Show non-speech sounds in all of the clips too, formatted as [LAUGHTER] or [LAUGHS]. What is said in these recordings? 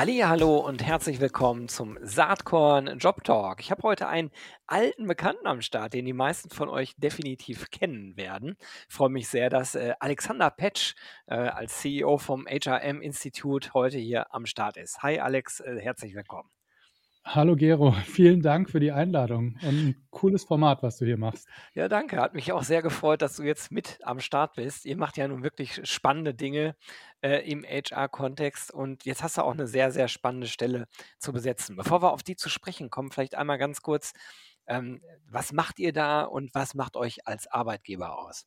Hallo und herzlich willkommen zum Saatkorn Job Talk. Ich habe heute einen alten Bekannten am Start, den die meisten von euch definitiv kennen werden. Ich freue mich sehr, dass äh, Alexander Petsch äh, als CEO vom HRM Institut heute hier am Start ist. Hi Alex, äh, herzlich willkommen. Hallo Gero, [LAUGHS] vielen Dank für die Einladung und ein cooles Format, was du hier machst. Ja, danke. Hat mich auch sehr gefreut, dass du jetzt mit am Start bist. Ihr macht ja nun wirklich spannende Dinge äh, im HR-Kontext und jetzt hast du auch eine sehr, sehr spannende Stelle zu besetzen. Bevor wir auf die zu sprechen kommen, vielleicht einmal ganz kurz, ähm, was macht ihr da und was macht euch als Arbeitgeber aus?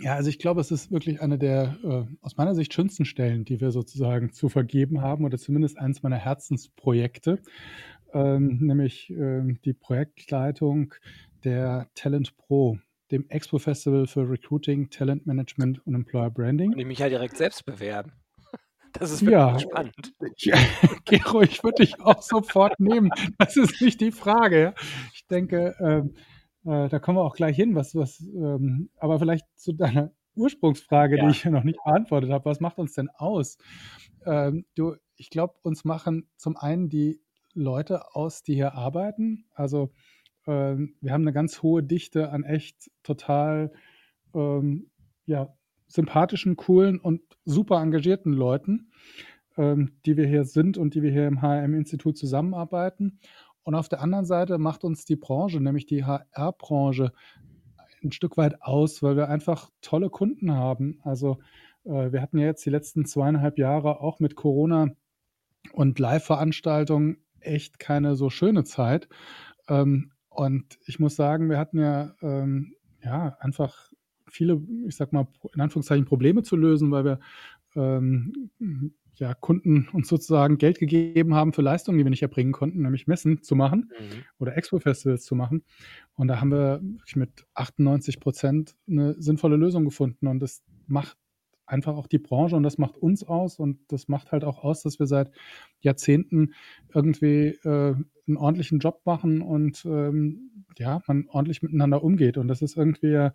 Ja, also ich glaube, es ist wirklich eine der äh, aus meiner Sicht schönsten Stellen, die wir sozusagen zu vergeben haben oder zumindest eines meiner Herzensprojekte, ähm, nämlich ähm, die Projektleitung der Talent Pro, dem Expo Festival für Recruiting, Talent Management und Employer Branding. Kann ich mich ja direkt selbst bewerben. [LAUGHS] Das ist wirklich ja, spannend. Ja, [LAUGHS] Gero, ich würde dich auch sofort nehmen. Das ist nicht die Frage. Ich denke, ähm, äh, da kommen wir auch gleich hin, was, was, ähm, aber vielleicht zu deiner Ursprungsfrage, ja. die ich ja noch nicht beantwortet habe. Was macht uns denn aus? Ähm, du, ich glaube, uns machen zum einen die Leute aus, die hier arbeiten. Also ähm, wir haben eine ganz hohe Dichte an echt total ähm, ja, sympathischen, coolen und super engagierten Leuten, ähm, die wir hier sind und die wir hier im HRM-Institut zusammenarbeiten. Und auf der anderen Seite macht uns die Branche, nämlich die HR-Branche, ein Stück weit aus, weil wir einfach tolle Kunden haben. Also äh, wir hatten ja jetzt die letzten zweieinhalb Jahre auch mit Corona und Live-Veranstaltungen echt keine so schöne Zeit. Ähm, und ich muss sagen, wir hatten ja, ähm, ja einfach viele, ich sag mal, in Anführungszeichen Probleme zu lösen, weil wir ähm, ja, Kunden uns sozusagen Geld gegeben haben für Leistungen, die wir nicht erbringen konnten, nämlich Messen zu machen mhm. oder Expo-Festivals zu machen. Und da haben wir mit 98 Prozent eine sinnvolle Lösung gefunden. Und das macht einfach auch die Branche und das macht uns aus und das macht halt auch aus, dass wir seit Jahrzehnten irgendwie äh, einen ordentlichen Job machen und ähm, ja, man ordentlich miteinander umgeht. Und das ist irgendwie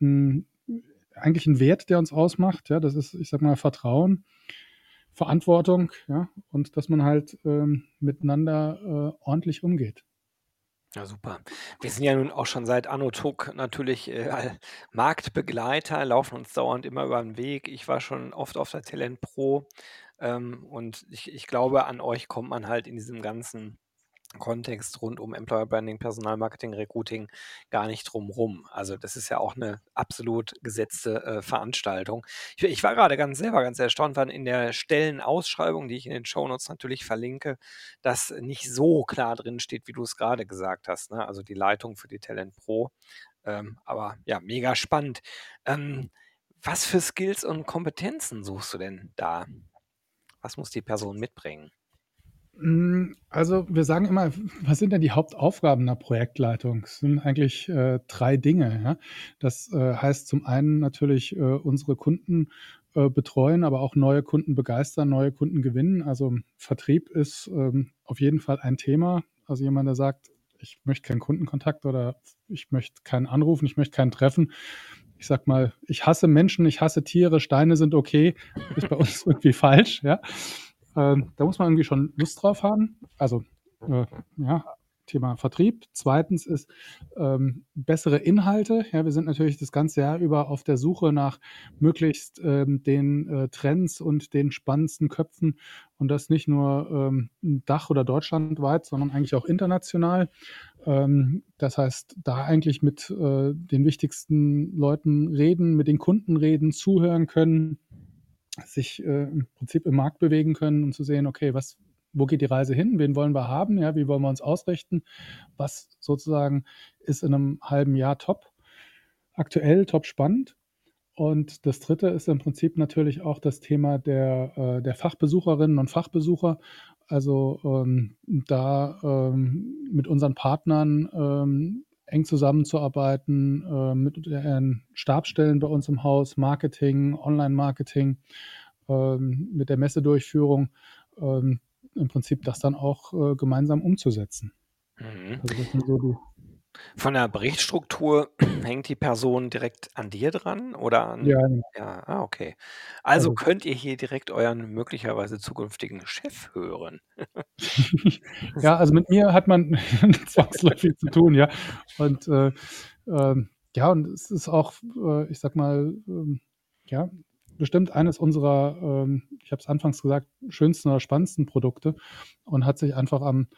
ein, eigentlich ein Wert, der uns ausmacht. Ja, das ist, ich sag mal, Vertrauen Verantwortung, ja, und dass man halt ähm, miteinander äh, ordentlich umgeht. Ja, super. Wir sind ja nun auch schon seit Anno Tuck natürlich äh, [LAUGHS] Marktbegleiter, laufen uns dauernd immer über den Weg. Ich war schon oft auf der Talent Pro ähm, und ich, ich glaube, an euch kommt man halt in diesem ganzen Kontext rund um Employer Branding, Personalmarketing, Recruiting gar nicht drumrum. Also das ist ja auch eine absolut gesetzte äh, Veranstaltung. Ich, ich, war gerade ganz selber ganz erstaunt, weil in der Stellenausschreibung, die ich in den Shownotes natürlich verlinke, das nicht so klar drin steht, wie du es gerade gesagt hast. Ne? Also die Leitung für die Talent Pro. Ähm, aber ja, mega spannend. Ähm, was für Skills und Kompetenzen suchst du denn da? Was muss die Person mitbringen? Hm, also, wir sagen immer, was sind denn die Hauptaufgaben einer Projektleitung? Es sind eigentlich äh, drei Dinge. Ja? Das äh, heißt zum einen natürlich äh, unsere Kunden äh, betreuen, aber auch neue Kunden begeistern, neue Kunden gewinnen. Also Vertrieb ist ähm, auf jeden Fall ein Thema. Also jemand, der sagt, ich möchte keinen Kundenkontakt oder ich möchte keinen anrufen, ich möchte keinen treffen. Ich sag mal, ich hasse Menschen, ich hasse Tiere, Steine sind okay, ist bei uns [LAUGHS] irgendwie falsch. Ja? Ähm, da muss man irgendwie schon Lust drauf haben. Also, äh, ja, Thema Vertrieb. Zweitens ist ähm, bessere Inhalte. Ja, wir sind natürlich das ganze Jahr über auf der Suche nach möglichst ähm, den äh, Trends und den spannendsten Köpfen und das nicht nur ähm, Dach- oder deutschlandweit, sondern eigentlich auch international. Ähm, das heißt, da eigentlich mit äh, den wichtigsten Leuten reden, mit den Kunden reden, zuhören können sich äh, im Prinzip im Markt bewegen können und zu sehen, okay, was, wo geht die Reise hin? Wen wollen wir haben? Ja, wie wollen wir uns ausrichten? Was sozusagen ist in einem halben Jahr top aktuell, top spannend? Und das dritte ist im Prinzip natürlich auch das Thema der, äh, der Fachbesucherinnen und Fachbesucher. Also ähm, da ähm, mit unseren Partnern ähm, eng zusammenzuarbeiten äh, mit den Stabsstellen bei uns im Haus, Marketing, Online-Marketing, ähm, mit der Messedurchführung, ähm, im Prinzip das dann auch äh, gemeinsam umzusetzen. Mhm. Also das sind so die Von der Berichtsstruktur [CLEARS THROAT] hängt die Person direkt an dir dran oder an Ja, genau. ja, ah, okay. Also Also könnt ihr hier direkt euren möglicherweise zukünftigen Chef hören? [LAUGHS] Ja, also mit mir hat man [LAUGHS] zwangsläufig zu tun, ja. Und, äh, ähm, ja, und es ist auch, äh, ich sage mal, ähm, ja, bestimmt eines unserer, ähm, ich habe es anfangs gesagt, schönsten oder spannendsten Produkte und hat sich einfach am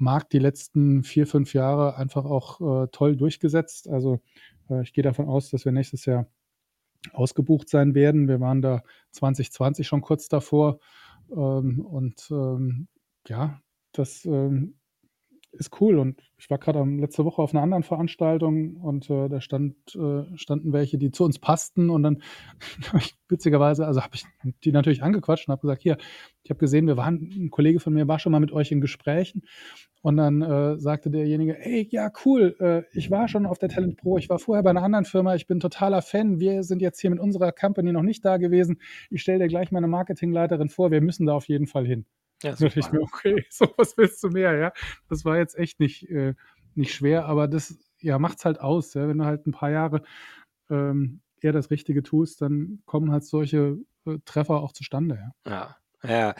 Markt die letzten 4, 5 Jahre einfach auch, äh, toll durchgesetzt. Also, äh, ich gehe davon aus, dass wir nächstes Jahr ausgebucht sein werden. Wir waren da 2020 schon kurz davor, ähm, und, ähm, ja, das, ähm, ist cool und ich war grade am letzte Woche auf 'ner anderen Veranstaltung und, äh, da stand äh, standen welche, die zu uns passten und dann [LAUGHS] habe ich witzigerweise also, habe ich die natürlich angequatscht und habe gesagt: „Hier, ich habe gesehen, wir waren 'n Kollege von mir war schon mal mit euch in Gesprächen.“ Und dann, äh, sagte derjenige: „Ey, ja cool, äh, ich war schon auf der Talent Pro. Ich war vorher bei 'ner anderen Firma. Ich bin totaler Fan. Wir sind jetzt hier mit unserer Company noch nicht da gewesen. Ich stelle dir gleich meine Marketingleiterin vor. Wir müssen da auf jeden Fall hin.“ Ja, Da [LAUGHS] dachte ich mir: „Okay, [LAUGHS] so was willst du mehr“, ja? Das war jetzt echt nicht äh, nicht schwer, aber das, ja, macht's halt aus, ja? Wenn du halt 'n paar Jahre, ähm, eher das Richtige tust, dann kommen halt solche, äh, Treffer auch zustande, ja. Ja, ja,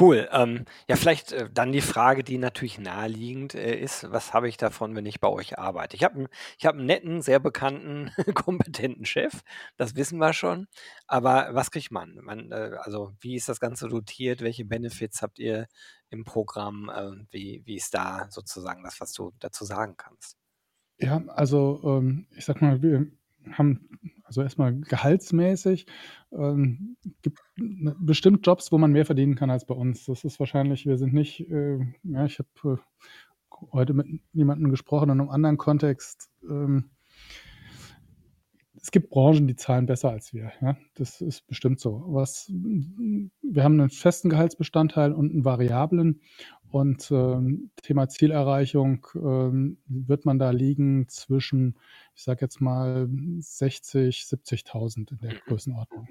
cool. Ähm, ja, vielleicht, äh, dann die Frage, die natürlich naheliegend, äh, ist: „Was habe ich davon, wenn ich bei euch arbeite?“ Ich habe ich habe 'n netten, sehr bekannten, [LAUGHS] kompetenten Chef, das wissen wir schon. Aber was kriegt man? Man äh, also, wie ist das Ganze dotiert? Welche Benefits habt ihr im Programm? Ähm, wie wie ist da sozusagen das, was du dazu sagen kannst? Ja, also, ähm, ich sage mal, wir haben also, erst mal gehaltsmäßig, ähm, gibt n bestimmt Jobs, wo man mehr verdienen kann als bei uns. Das ist wahrscheinlich wir sind nicht, äh ja, ich habe, äh, heute mit jemandem gesprochen in 'nem anderen Kontext, ähm es gibt Branchen, die zahlen besser als wir, ja. Das ist bestimmt so. Was wir haben 'nen festen Gehaltsbestandteil und 'n variablen und, ähm, Thema Zielerreichung, ähm, wird man da liegen zwischen, ich sage jetzt mal 60, 70.000 in der Mhm. Größenordnung.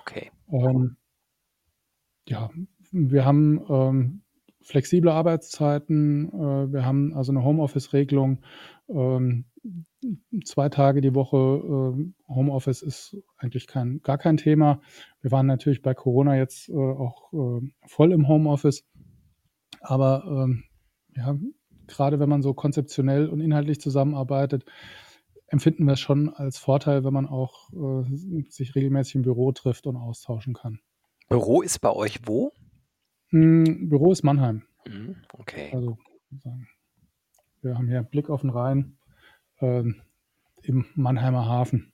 Okay. Ähm ja, wir haben, ähm, flexible Arbeitszeiten. Äh, wir haben also 'ne Homeoffice-Regelung. 2 Tage die Woche, ähm, Homeoffice ist eigentlich kein gar kein Thema. Wir waren natürlich bei Corona jetzt, äh, auch, äh, voll im Homeoffice. Aber, ähm, ja, grade wenn man so konzeptionell und inhaltlich zusammenarbeitet, empfinden wir es schon als Vorteil, wenn man auch, äh, sich regelmäßig im Büro trifft und austauschen kann. Büro ist bei euch wo? Hm, Büro ist Mannheim. Mhm, okay. Also, wir haben hier Blick auf 'n Rhein, ähm, im Mannheimer Hafen.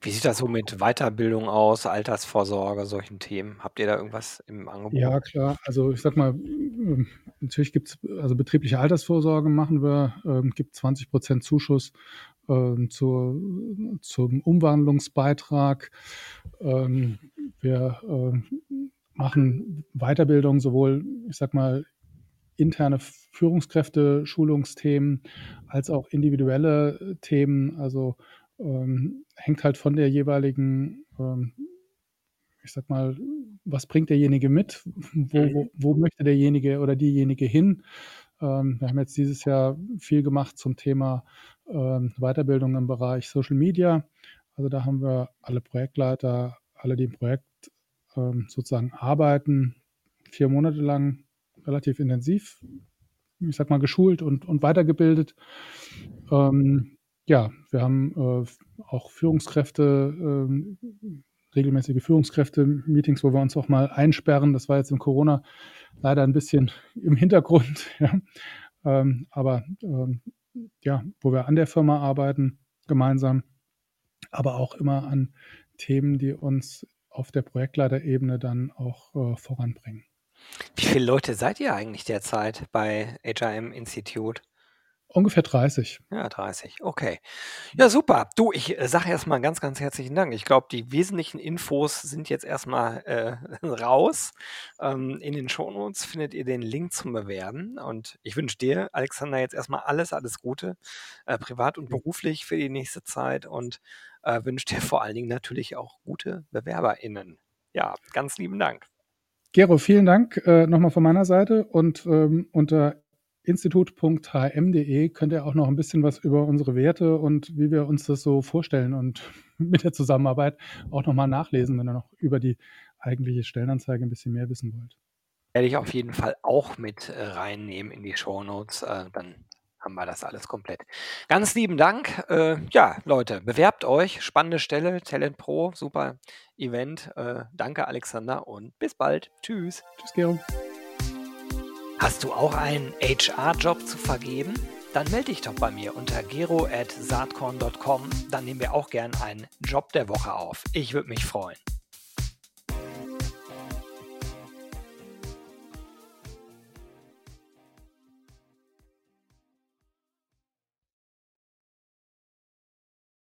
Wie sieht das so mit Weiterbildung aus, Altersvorsorge, solchen Themen? Habt ihr da irgendwas im Angebot? Ja, klar. Also, ich sage mal, ähm, natürlich gibt's also, betriebliche Altersvorsorge machen wir, ähm, gibt 20 % Zuschuss, ähm, zur zum Umwandlungsbeitrag. Ähm, wir, ähm, machen Weiterbildung, sowohl, ich sage mal, interne Führungskräfte-Schulungsthemen als auch individuelle Themen. Also, ähm, hängt halt von der jeweiligen, ähm ich sage mal, was bringt derjenige mit? Wo Mhm. wo wo möchte derjenige oder diejenige hin? Ähm, wir haben jetzt dieses Jahr viel gemacht zum Thema, ähm, Weiterbildung im Bereich Social Media. Also, da haben wir alle Projektleiter, alle, die im Projekt, ähm, sozusagen arbeiten, 4 Monate lang relativ intensiv, ich sage mal, geschult und und weitergebildet. Ähm, ja, wir haben, äh, auch Führungskräfte ähm, regelmäßige Führungskräfte-Meetings, wo wir uns auch mal einsperren. Das war jetzt in Corona leider 'n bisschen im Hintergrund, [LAUGHS] ja. Ähm, aber, ähm, ja, wo wir an der Firma arbeiten gemeinsam, aber auch immer an Themen, die uns auf der Projektleiterebene dann auch, äh, voranbringen. Wie viele Leute seid ihr eigentlich derzeit bei HRM Institute? Ungefähr 30. Ja, 30. Okay. Ja, super. Du, ich äh, sage erstmal ganz, ganz herzlichen Dank. Ich glaube, die wesentlichen Infos sind jetzt erstmal äh, [LAUGHS] raus. Ähm, in den Shownotes findet ihr den Link zum Bewerben. Und ich wünsche dir, Alexander, jetzt erstmal alles, alles Gute, äh, privat und beruflich für die nächste Zeit und äh, wünsche dir vor allen Dingen natürlich auch gute BewerberInnen. Ja, ganz lieben Dank. Gero, vielen Dank äh, nochmal von meiner Seite und ähm, unter institut.hm.de könnt ihr auch noch ein bisschen was über unsere Werte und wie wir uns das so vorstellen und [LAUGHS] mit der Zusammenarbeit auch nochmal nachlesen, wenn ihr noch über die eigentliche Stellenanzeige ein bisschen mehr wissen wollt. Werde ich auf jeden Fall auch mit äh, reinnehmen in die Show Notes. Äh, dann haben wir das alles komplett. Ganz lieben Dank. Äh, ja, Leute, bewerbt euch. Spannende Stelle, Talent Pro, super Event. Äh, danke, Alexander, und bis bald. Tschüss. Tschüss, Gero. Hast du auch einen HR-Job zu vergeben? Dann melde dich doch bei mir unter gero.saatkorn.com. Dann nehmen wir auch gern einen Job der Woche auf. Ich würde mich freuen.